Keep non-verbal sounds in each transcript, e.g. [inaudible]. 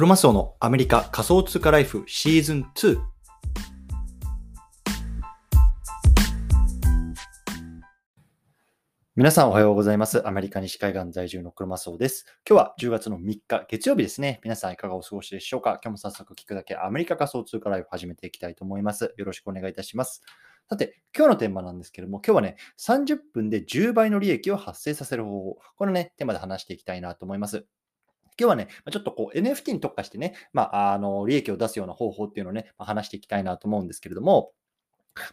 クロマスオのアメリカ仮想通貨ライフシーズン2。皆さんおはようございます。アメリカ西海岸在住のクロマスオです。今日は10月の3日月曜日ですね。皆さんいかがお過ごしでしょうか？今日も早速聞くだけアメリカ仮想通貨ライフ始めていきたいと思います。よろしくお願いいたします。さて、今日のテーマなんですけども、今日はね、30分で10倍の利益を発生させる方法。このね、テーマで話していきたいなと思います。今日はね、まあちょっとこう NFT に特化してね、まあ、あの、利益を出すような方法っていうのをね、まあ話していきたいなと思うんですけれども、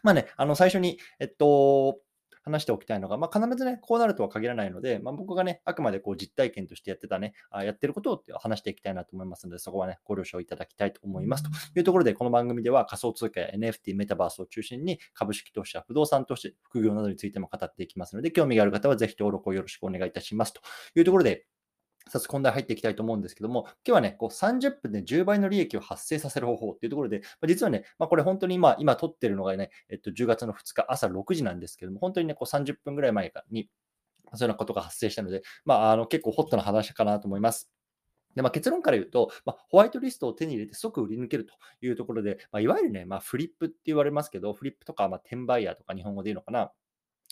まあね、あの、最初に、えっと、話しておきたいのが、まあ、必ずね、こうなるとは限らないので、まあ、僕がね、あくまでこう実体験としてやってたね、あやってることをって話していきたいなと思いますので、そこはね、ご了承いただきたいと思います。というところで、この番組では仮想通貨や NFT、メタバースを中心に株式投資や不動産投資、副業などについても語っていきますので、興味がある方はぜひ登録をよろしくお願いいたします。というところで、早速本題入っていきたいと思うんですけども、今日はね、こう30分で10倍の利益を発生させる方法っていうところで、まあ、実はね、まあ、これ本当に今、今撮ってるのがね、えっと、10月の2日朝6時なんですけども、本当にね、こう30分ぐらい前かに、そういうようなことが発生したので、まあ、あの結構ホットな話かなと思います。でまあ、結論から言うと、まあ、ホワイトリストを手に入れて即売り抜けるというところで、まあ、いわゆるね、まあ、フリップって言われますけど、フリップとか、まあ、転売ヤーとか日本語で言うのかな。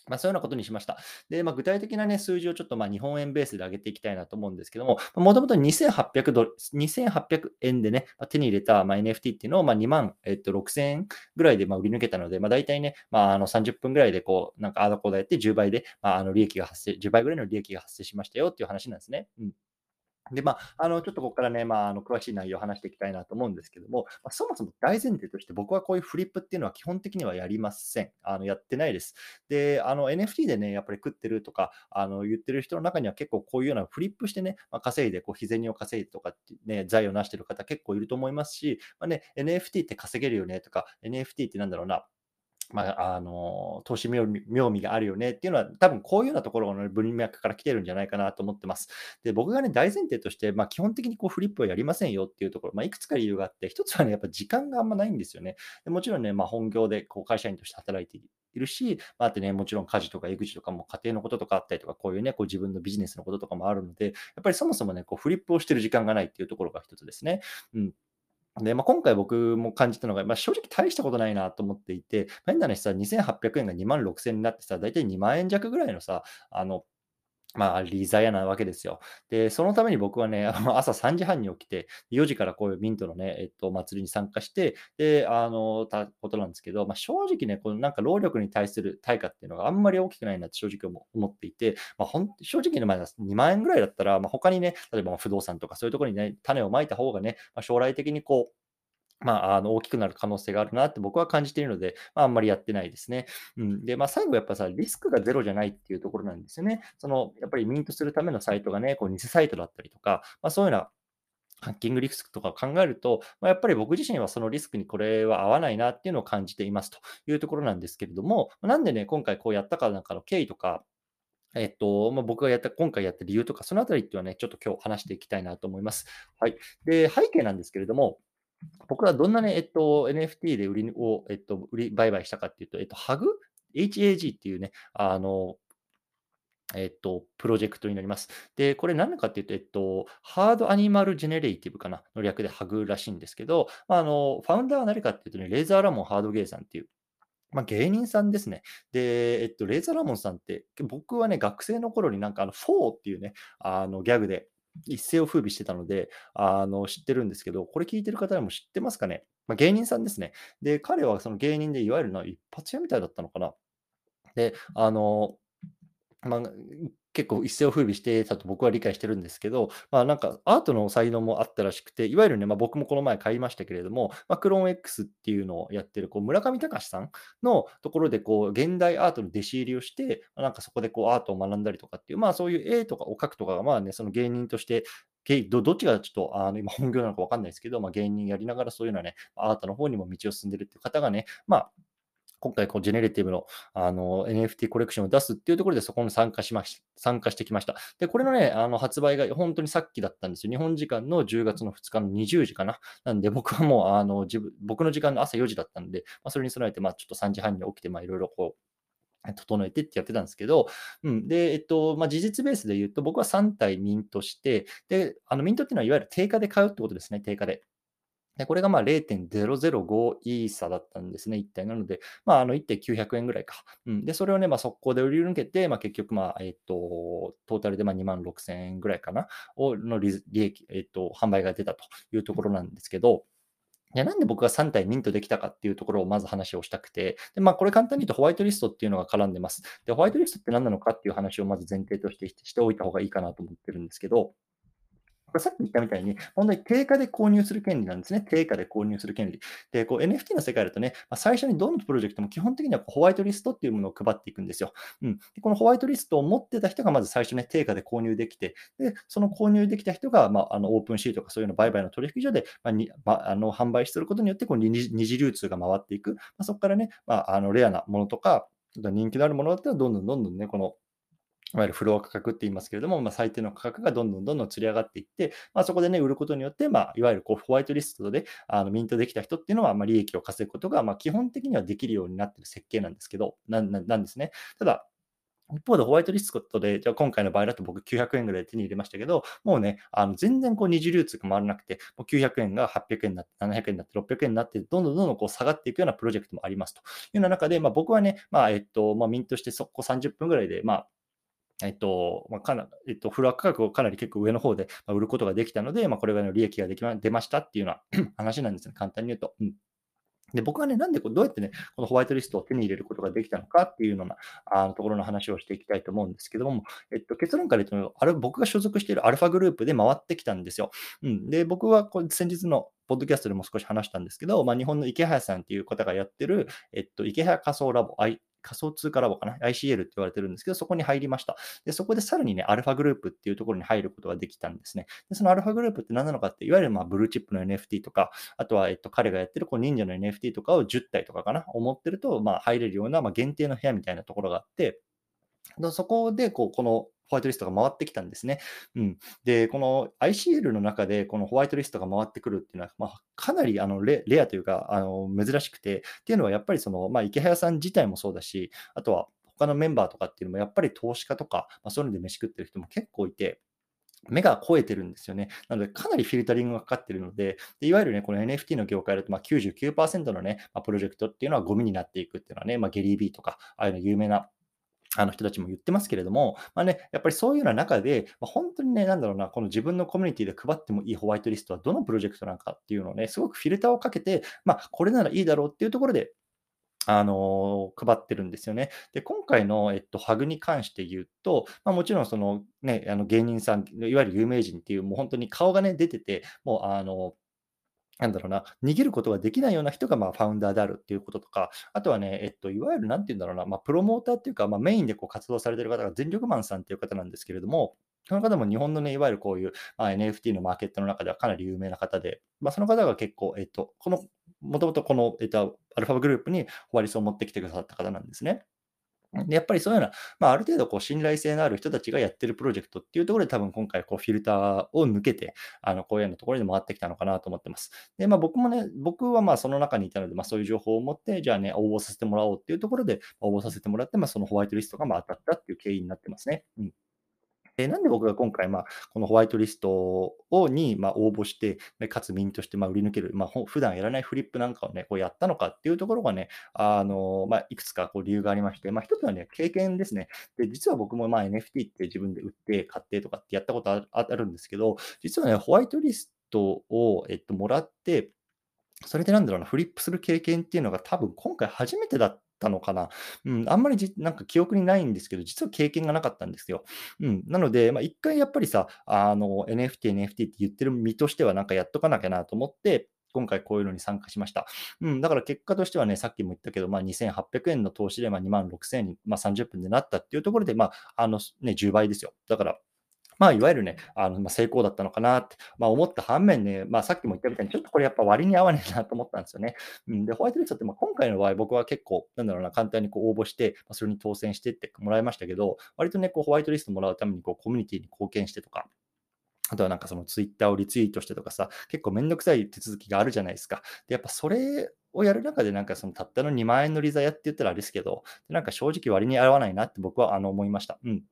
まあ、そういうようなことにしました。で、まあ、具体的な、ね、数字をちょっとまあ日本円ベースで上げていきたいなと思うんですけども、もともと2800ドル、2800円でね、まあ、手に入れたまあ NFT っていうのをまあ2万、えっと、6000円ぐらいでまあ売り抜けたので、まあ、大体ね、まあ、あの30分ぐらいでこう、なんかあだこうだやって10倍で、まあ、あの利益が発生、10倍ぐらいの利益が発生しましたよっていう話なんですね。うんで、まあ、あの、ちょっとここからね、まあ、あの、詳しい内容を話していきたいなと思うんですけども、まあ、そもそも大前提として僕はこういうフリップっていうのは基本的にはやりません。あの、やってないです。で、あの、NFT でね、やっぱり食ってるとか、あの、言ってる人の中には結構こういうようなフリップしてね、まあ、稼いで、こう、日銭を稼いでとかってね、財を成してる方結構いると思いますし、まあね、NFT って稼げるよねとか、NFT ってなんだろうな、まあ、あの、投資妙味があるよねっていうのは、多分こういうようなところの文脈から来てるんじゃないかなと思ってます。で、僕がね、大前提として、まあ、基本的にこうフリップをやりませんよっていうところ、まあ、いくつか理由があって、一つはね、やっぱ時間があんまないんですよね。でもちろんね、まあ、本業でこう会社員として働いている。し、まあ、あってね、もちろん家事とか育児とかも家庭のこととかあったりとか、こういうね、こう自分のビジネスのこととかもあるので、やっぱりそもそもね、こうフリップをしてる時間がないっていうところが一つですね。うん。で、まあ、今回僕も感じたのが、まあ、正直大したことないなと思っていて、変な話さ、2800円が2万6000円になってさ、大体2万円弱ぐらいのさ、あの、まあ、リザヤなわけですよ。で、そのために僕はね、あの朝3時半に起きて、4時からこういうミントのね、えっと、祭りに参加して、で、あの、たことなんですけど、まあ、正直ね、このなんか労力に対する対価っていうのがあんまり大きくないなって正直思っていて、まあ、ほん正直の前は2万円ぐらいだったら、まあ、他にね、例えば不動産とかそういうところにね、種をまいた方がね、まあ、将来的にこう、まあ、あの大きくなる可能性があるなって僕は感じているので、まあ、あんまりやってないですね。うん、で、まあ、最後やっぱさ、リスクがゼロじゃないっていうところなんですよね。その、やっぱりミントするためのサイトがね、こう偽サイトだったりとか、まあ、そういうようなハッキングリスクとかを考えると、まあ、やっぱり僕自身はそのリスクにこれは合わないなっていうのを感じていますというところなんですけれども、なんでね、今回こうやったかなんかの経緯とか、えっと、まあ、僕がやった、今回やった理由とか、そのあたりっていうのはね、ちょっと今日話していきたいなと思います。はい。で、背景なんですけれども、僕はどんなね、えっと、NFT で売りを、えっと、売り売買したかっていうと、えっと、ハグ ?HAG っていうね、あの、えっと、プロジェクトになります。で、これ何かっていうと、えっと、ハードアニマルジェネレイティブかな？の略でハグらしいんですけど、まあ、あの、ファウンダーは何かっていうとね、レーザーラモンハードゲーさんっていう、まあ、芸人さんですね。で、えっと、レーザーラモンさんって、僕はね、学生の頃になんかあの、フォーっていうね、あの、ギャグで、一世を風靡してたので、あの、知ってるんですけど、これ聞いてる方でも知ってますかね？まあ、芸人さんですね。で、彼はその芸人でいわゆるな一発屋みたいだったのかな？で、あの、まあ、結構一世を風靡してたと僕は理解してるんですけど、まあ、なんかアートの才能もあったらしくて、いわゆるね、まあ、僕もこの前買いましたけれども、まあ、クローン X っていうのをやってるこう村上隆さんのところでこう現代アートの弟子入りをして、あなんかそこでこうアートを学んだりとかっていう、まあそういう絵とかを描くとかが、まあね、その芸人としてどどっちがちょっとあの今本業なのか分かんないですけど、まあ、芸人やりながらそういうのはね、アートの方にも道を進んでるっていう方がね、まあ、今回こうジェネレティブのあの NFT コレクションを出すっていうところでそこに参加しまし参加してきました。で、これのね、あの発売が本当にさっきだったんですよ。日本時間の10月の2日の20時かな。なんで僕はもうあの自分僕の時間の朝4時だったんで、まあ、それに備えてまあちょっと3時半に起きてまあいろいろこう整えてってやってたんですけど、うん。で、えっと、まあ、事実ベースで言うと、僕は3体ミントして、で、あのミントっていうのは、いわゆる定価で買うってことですね、定価で。で、これがまあ0.005イーサだったんですね、1体。なので、まあ、あの1体900円ぐらいか。うん。で、それをね、まあ、速攻で売り抜けて、まあ、結局、まあ、えっと、トータルでまあ2万6000円ぐらいかな、をの利益、えっと、販売が出たというところなんですけど、いや、なんで僕が3体ミントできたかっていうところをまず話をしたくて、で、まあ、これ簡単に言うとホワイトリストっていうのが絡んでます。で、ホワイトリストって何なのかっていう話をまず前提としてしておいた方がいいかなと思ってるんですけど、これさっき言ったみたいに、本当に定価で購入する権利なんですね。定価で購入する権利。で、こう NFT の世界だとね、まあ、最初にどのプロジェクトも基本的にはホワイトリストっていうものを配っていくんですよ。うん、でこのホワイトリストを持ってた人がまず最初ね、定価で購入できて、で、その購入できた人が、まあ、あのオープンシーとかそういうの売買の取引所で、まあにまあ、あの販売することによってこう二次流通が回っていく。まあ、そこからね、まあ、あのレアなものとか、人気のあるものだったらどんどんどんどんね、このいわゆるフロア価格って言いますけれども、まあ、最低の価格がどんどんどんどん釣り上がっていって、まあ、そこでね、売ることによって、まあ、いわゆるこうホワイトリストであのミントできた人っていうのは、まあ、利益を稼ぐことが、まあ、基本的にはできるようになっている設計なんですけど、ななんですね。ただ、一方でホワイトリストで、じゃあ今回の場合だと僕900円ぐらい手に入れましたけど、もうね、あの全然こう二次流通が回らなくて、もう900円が800円になって、700円になって、600円になって、どんどんどんどんこう下がっていくようなプロジェクトもありますというような中で、まあ、僕はね、まあ、えっと、まあ、ミントしてそこ30分ぐらいで、まあ、えっと、まあ、かなえっと、フロア価格をかなり結構上の方で売ることができたので、まあ、これぐらいの利益ができま出ましたっていうような [clears throat] 話なんですね、簡単に言うと。うんで僕はね、なんでこうどうやってね、このホワイトリストを手に入れることができたのかっていうようなあのところの話をしていきたいと思うんですけども、えっと、結論から言うと、あれ僕が所属しているアルファグループで回ってきたんですよ。うん、で、僕はこう先日のポッドキャストでも少し話したんですけど、まあ、日本の池早さんっていう方がやってる、えっと、池早仮想ラボ、仮想通貨ラボかな ?ICL って言われてるんですけど、そこに入りました。で、そこでさらにね、アルファグループっていうところに入ることができたんですね。で、そのアルファグループって何なのかって、いわゆるまあブルーチップの NFT とか、あとは、えっと、彼がやってるこう忍者の NFT とかを10体とかかな、思ってると、まあ入れるような、まあ、限定の部屋みたいなところがあって、そこでこうこのホワイトリストが回ってきたんですね。うん、で、この ICL の中でこのホワイトリストが回ってくるっていうのは、まあ、かなりあのレレアというかあの珍しくて、っていうのはやっぱりその、まあ、池早さん自体もそうだし、あとは他のメンバーとかっていうのもやっぱり投資家とか、まあ、そういうので飯食ってる人も結構いて、目が超えてるんですよね。なので、かなりフィルタリングがかかってるので、でいわゆるね、この NFT の業界だとまあ99%のね、まあ、プロジェクトっていうのはゴミになっていくっていうのはね、まあ、ゲリー・ビーとか、ああいうの有名なあの人たちも言ってますけれども、まあね、やっぱりそういうような中で、まあ、本当にね、なんだろうな、この自分のコミュニティで配ってもいいホワイトリストはどのプロジェクトなのかっていうのをね、すごくフィルターをかけて、まあ、これならいいだろうっていうところで、あの配ってるんですよね。で、今回の、えっと、ハグに関して言うと、まあ、もちろんその、ね、あの芸人さん、いわゆる有名人っていう、もう本当に顔がね、出てて、もうあのなんだろうな、逃げることができないような人がまあファウンダーであるっていうこととか、あとはね、えっと、いわゆるなんて言うんだろうな、まあ、プロモーターっていうか、まあ、メインでこう活動されてる方が全力マンさんっていう方なんですけれども、その方も日本のね、いわゆるこういう、まあ、NFT のマーケットの中ではかなり有名な方で、まあ、その方が結構、えっと、この、もともとこの、えっと、アルファグループにホワリスを持ってきてくださった方なんですね。でやっぱりそういうような、まあ、ある程度こう信頼性のある人たちがやってるプロジェクトっていうところで多分今回こうフィルターを抜けて、あのこういうようなところで回ってきたのかなと思ってます。で、まあ僕もね、僕はまあその中にいたので、まあそういう情報を持って、じゃあね、応募させてもらおうっていうところで応募させてもらって、まあそのホワイトリストがまあ当たったっていう経緯になってますね。うんで、なんで僕が今回、まあ、このホワイトリストをに、まあ、応募して、かつミンとして、ま、売り抜ける、まあ、普段やらないフリップなんかをね、こうやったのかっていうところがね、あの、まあ、いくつかこう理由がありまして、まあ、一つはね、経験ですね。で、実は僕もまあ NFT って自分で売って、買ってとかってやったことあるんですけど、実はね、ホワイトリストを、えっと、もらって、それでなんだろうな、フリップする経験っていうのが多分今回初めてだったのかな。うん、あんまりじなんか記憶にないんですけど、実は経験がなかったんですよ。うん、なので、まあ、一回やっぱりさ、あの、NFT、NFT って言ってる身としてはなんかやっとかなきゃなと思って、今回こういうのに参加しました。うん、だから結果としてはね、さっきも言ったけど、まあ、2800円の投資でま2万6000円に、まあ、30分でなったっていうところで、まあ、あのね、10倍ですよ。だから、まあ、いわゆるね、あのま、成功だったのかなって、まあ、思った反面ね、まあ、さっきも言ったみたいに、ちょっとこれやっぱ割に合わねえなと思ったんですよね。うん、で、ホワイトリストって、まあ、今回の場合、僕は結構、なんだろうな、簡単にこう応募して、まあ、それに当選してってもらいましたけど、割とね、こうホワイトリストもらうためにこうコミュニティに貢献してとか、あとはなんかそのツイッターをリツイートしてとかさ、結構めんどくさい手続きがあるじゃないですか。で、やっぱそれをやる中で、なんかそのたったの2万円の利ザヤって言ったらあれですけど、なんか正直割に合わないなって僕はあの思いました。うん。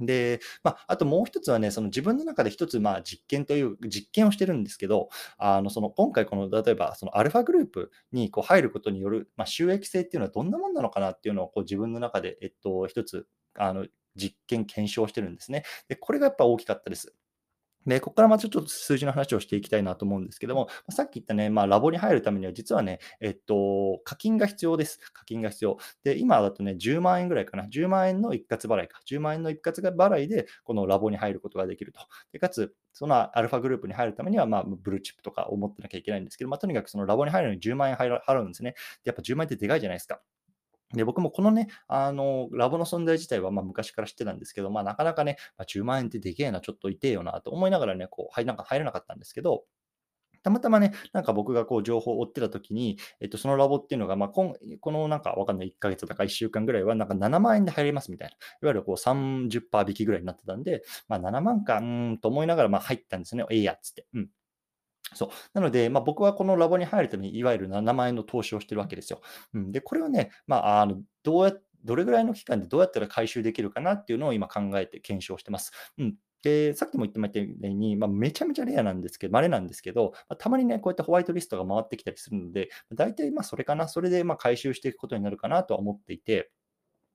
で、まあ、あともう一つはね、その自分の中で一つ、まあ、実験という実験をしてるんですけど、あの、その今回この、例えば、そのアルファグループにこう入ることによる、まあ、収益性っていうのはどんなもんなのかなっていうのをこう自分の中で、えっと、一つ、あの、実験、検証してるんですね。で、これがやっぱ大きかったです。で、ここからまたちょっと数字の話をしていきたいなと思うんですけども、さっき言ったね、まあ、ラボに入るためには、実はね、えっと、課金が必要です。課金が必要。で、今だとね、10万円ぐらいかな。10万円の一括払いか。10万円の一括払いで、このラボに入ることができると。でかつ、そのアルファグループに入るためには、まあ、ブルーチップとかを持ってなきゃいけないんですけど、まあ、とにかくそのラボに入るのに10万円払うんですね。でやっぱ10万円ってでかいじゃないですか。で、僕もこのね、あの、ラボの存在自体は、ま、昔から知ってたんですけど、まあ、なかなかね、まあ、10万円ってでけえな、ちょっと痛えよなと思いながらね、こう、はい、なんか入らなかったんですけど、たまたまね、なんか僕がこう情報を追ってた時に、えっと、そのラボっていうのが、まあ、こんこのなんかわかんない1ヶ月とか1週間ぐらいは、なんか7万円で入れますみたいな。いわゆるこう30%引きぐらいになってたんで、まあ、7万か、うんと思いながら、まあ、入ったんですね。ええやっつって。うん。そう。なので、まあ、僕はこのラボに入るために、いわゆる7万円の投資をしてるわけですよ。うん、で、これをね、まあ、あの、どうやどれぐらいの期間でどうやったら回収できるかなっていうのを今考えて検証してます。うん。で、さっきも言ってましたように、まあ、めちゃめちゃレアなんですけど、稀なんですけど、まあ、たまにね、こうやってホワイトリストが回ってきたりするので、大体まあそれかな、それでま回収していくことになるかなとは思っていて、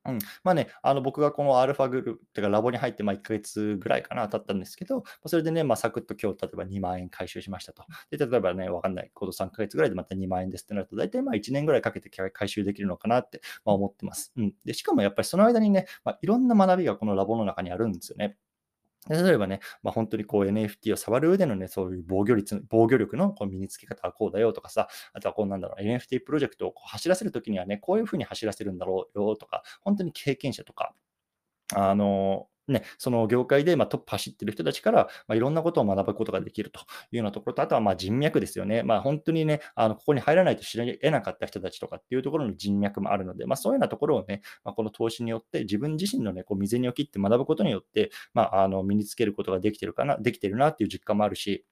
うん。まあね、あの、僕がこのアルファグループてかラボに入って、ま、1ヶ月ぐらいかな、経ったんですけど、それでね、ま、サクッと今日例えば2万円回収しましたと。で、例えばね、わかんない、この3ヶ月ぐらいでまた2万円ですってなると、大体まあ1年ぐらいかけて回収できるのかなって、ま、思ってます。うん。で、しかもやっぱりその間にね、ま、いろんな学びがこのラボの中にあるんですよね。例えばね、まあ、本当にこう NFT を触る上でのね、そういう防御率、防御力のこう身につけ方はこうだよとかさ、あとはこうなんだろう、NFT プロジェクトをこう走らせるときにはね、こういうふうに走らせるんだろうよとか、本当に経験者とか、あの、ね、その業界でまトップ走ってる人たちから、まいろんなことを学ぶことができるというようなところと、あとはま人脈ですよね。まあ、本当にね、あのここに入らないと知り得なかった人たちとかっていうところの人脈もあるので、まあ、そういうようなところをね、まあ、この投資によって自分自身のね、こう未然を切って学ぶことによって、まあ、あの身につけることができてるかな、できてるなっていう実感もあるし、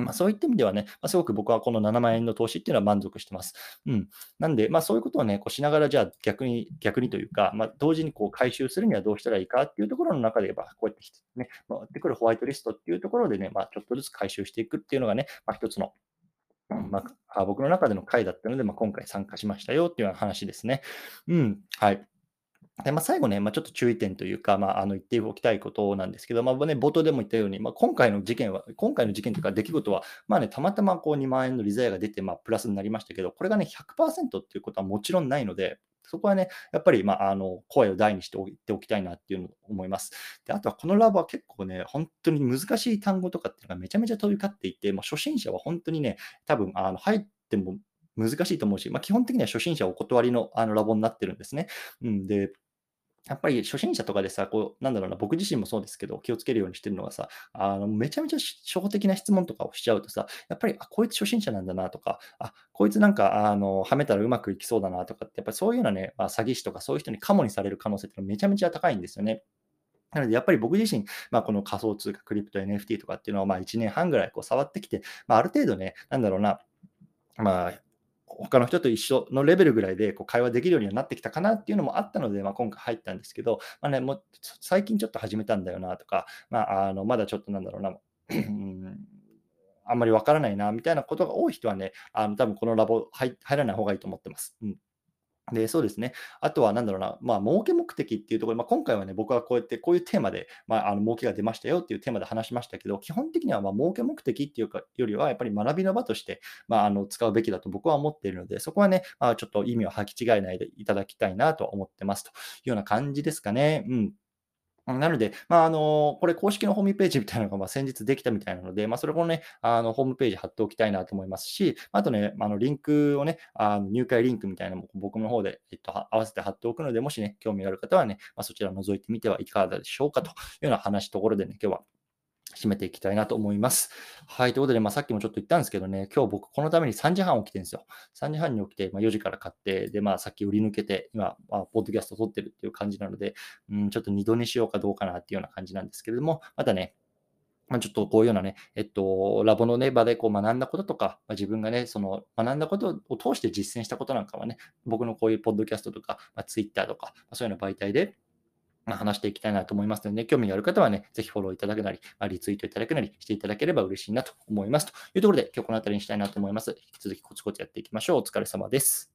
まあ、そういった意味ではね、まあ、すごく僕はこの7万円の投資っていうのは満足してます。うん。なんで、まあ、そういうことをね、こうしながら、じゃあ逆に、逆にというか、まあ、同時にこう回収するにはどうしたらいいかっていうところの中で言えば、こうやってね、回ってくるホワイトリストっていうところでね、まあ、ちょっとずつ回収していくっていうのがね、まあ、一つのまあ、僕の中での回だったので、まあ、今回参加しましたよっていうような話ですね。うん。はい。で、まあ、最後ね、まあ、ちょっと注意点というか、まあ、あの言っておきたいことなんですけど、まあね、冒頭でも言ったように、まあ、今回の事件は、今回の事件というか出来事は、まあね、たまたまこう2万円の利ザヤが出て、まあ、プラスになりましたけど、これがね、100%っていうことはもちろんないので、そこはね、やっぱり、まあ、あの声を大にしておいておきたいなっていうのを思います。であとはこのラボは結構ね、本当に難しい単語とかっていうのがめちゃめちゃ飛び交っていて、まあ、初心者は本当にね、多分あの入っても難しいと思うし、まあ、基本的には初心者お断りのあのラボになってるんですね。うん、で、やっぱり初心者とかでさ、こう、なんだろうな、僕自身もそうですけど、気をつけるようにしてるのがさ、あの、めちゃめちゃ初歩的な質問とかをしちゃうとさ、やっぱり、あ、こいつ初心者なんだなとか、あ、こいつなんか、あの、はめたらうまくいきそうだなとかって、やっぱりそういうようなね、まあ、詐欺師とかそういう人にカモにされる可能性ってめちゃめちゃ高いんですよね。なので、やっぱり僕自身、まあ、この仮想通貨、クリプト、NFT とかっていうのは、まあ、1年半ぐらいこう触ってきて、まあ、ある程度ね、なんだろうな、まあ、他の人と一緒のレベルぐらいでこう会話できるようにはなってきたかなっていうのもあったので、まあ、今回入ったんですけど、まあね、もう最近ちょっと始めたんだよなとか、まあ、あのまだちょっとなんだろうな、あんまりわからないなみたいなことが多い人はね、あの多分このラボ入らない方がいいと思ってます。うんで、そうですね。あとはなんだろうな、まあ、儲け目的っていうところ、まあ、今回はね、僕はこうやって、こういうテーマで、まあ、あの儲けが出ましたよっていうテーマで話しましたけど、基本的にはまあ儲け目的っていうかよりは、やっぱり学びの場として、まあ、あの使うべきだと僕は思っているので、そこはね、まあ、ちょっと意味を履き違えないでいただきたいなと思ってますというような感じですかね。うん。なので、まあ、あの、これ公式のホームページみたいなのが、ま、先日できたみたいなので、まあ、それもね、あの、ホームページ貼っておきたいなと思いますし、あとね、あの、リンクをね、あの入会リンクみたいなのも僕の方で、えっと、合わせて貼っておくので、もしね、興味がある方はね、まあ、そちら覗いてみてはいかがでしょうかというような話ところでね、今日は締めていきたいなと思います。はい。ということで、まあ、さっきもちょっと言ったんですけどね、今日僕このために3時半起きてるんですよ。3時半に起きて、まあ、4時から買って、で、まあ、さっき売り抜けて、今、まあ、ポッドキャスト撮ってるっていう感じなので、うん、ちょっと二度寝しようかどうかなっていうような感じなんですけれども、またね、まあ、ちょっとこういうようなね、えっと、ラボのね、場でこう学んだこととか、まあ、自分がね、その学んだことを通して実践したことなんかはね、僕のこういうポッドキャストとか、まあ、ツイッターとか、まあ、そういうような媒体で、ま、話していきたいなと思いますので、ね、興味のある方はね、ぜひフォローいただくなり、まあ、リツイートいただくなりしていただければ嬉しいなと思います。というところで、今日この辺りにしたいなと思います。引き続きコツコツやっていきましょう。お疲れ様です。